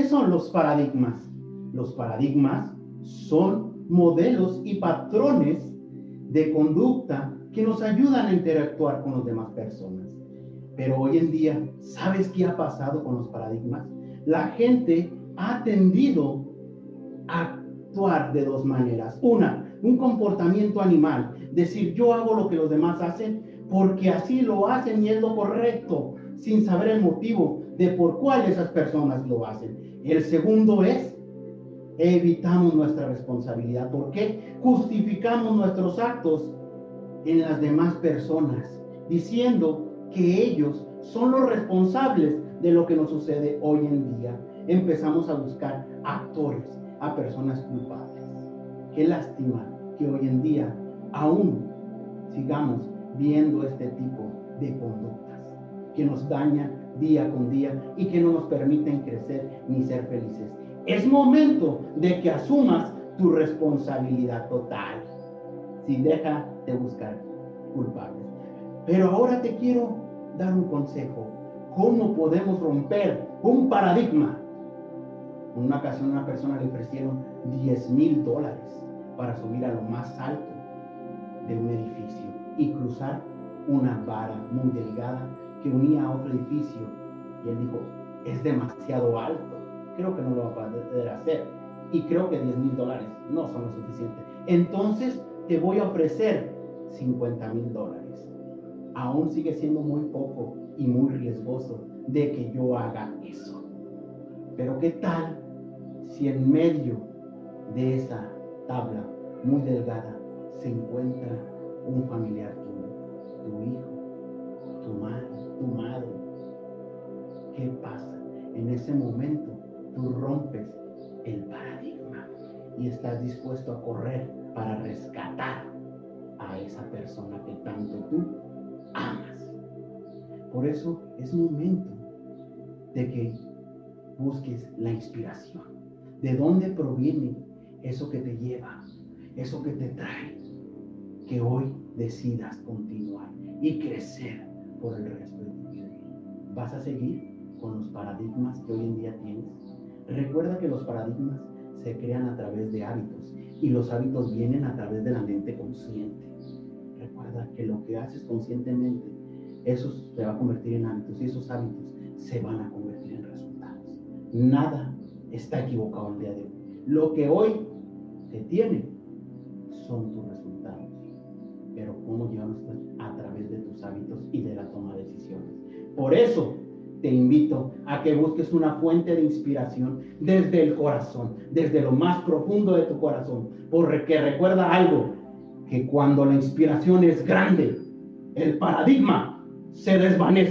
¿Qué son los paradigmas? Los paradigmas son modelos y patrones de conducta que nos ayudan a interactuar con las demás personas. Pero hoy en día, ¿sabes qué ha pasado con los paradigmas? La gente ha tendido a actuar de dos maneras. Una, un comportamiento animal, decir yo hago lo que los demás hacen porque así lo hacen y es lo correcto, sin saber el motivo de por cuál esas personas lo hacen. El segundo es evitamos nuestra responsabilidad. ¿Por qué? Justificamos nuestros actos en las demás personas, diciendo que ellos son los responsables de lo que nos sucede hoy en día. Empezamos a buscar actores, a personas culpables. Qué lástima que hoy en día aún sigamos viendo este tipo de conductas que nos dañan día con día y que no nos permiten crecer ni ser felices. Es momento de que asumas tu responsabilidad total. Si deja de buscar culpables. Pero ahora te quiero dar un consejo. ¿Cómo podemos romper un paradigma? En una ocasión una persona le ofrecieron 10 mil dólares para subir a lo más alto de un edificio y cruzar una vara muy delgada que unía a otro edificio. Y él dijo, es demasiado alto, creo que no lo va a poder hacer. Y creo que 10 mil dólares no son lo suficiente. Entonces te voy a ofrecer 50 mil dólares. Aún sigue siendo muy poco y muy riesgoso de que yo haga eso. Pero ¿qué tal si en medio de esa tabla muy delgada se encuentra un familiar tuyo, tu hijo, madre? ¿Qué pasa? En ese momento tú rompes el paradigma y estás dispuesto a correr para rescatar a esa persona que tanto tú amas. Por eso es momento de que busques la inspiración. ¿De dónde proviene eso que te lleva, eso que te trae? Que hoy decidas continuar y crecer por el resto de tu vida. ¿Vas a seguir con los paradigmas que hoy en día tienes? Recuerda que los paradigmas se crean a través de hábitos y los hábitos vienen a través de la mente consciente. Recuerda que lo que haces conscientemente, eso se va a convertir en hábitos y esos hábitos se van a convertir en resultados. Nada está equivocado el día de hoy. Lo que hoy te tiene son tus resultados. Pero cómo llevamos a y de la toma de decisiones. Por eso te invito a que busques una fuente de inspiración desde el corazón, desde lo más profundo de tu corazón. Porque recuerda algo, que cuando la inspiración es grande, el paradigma se desvanece.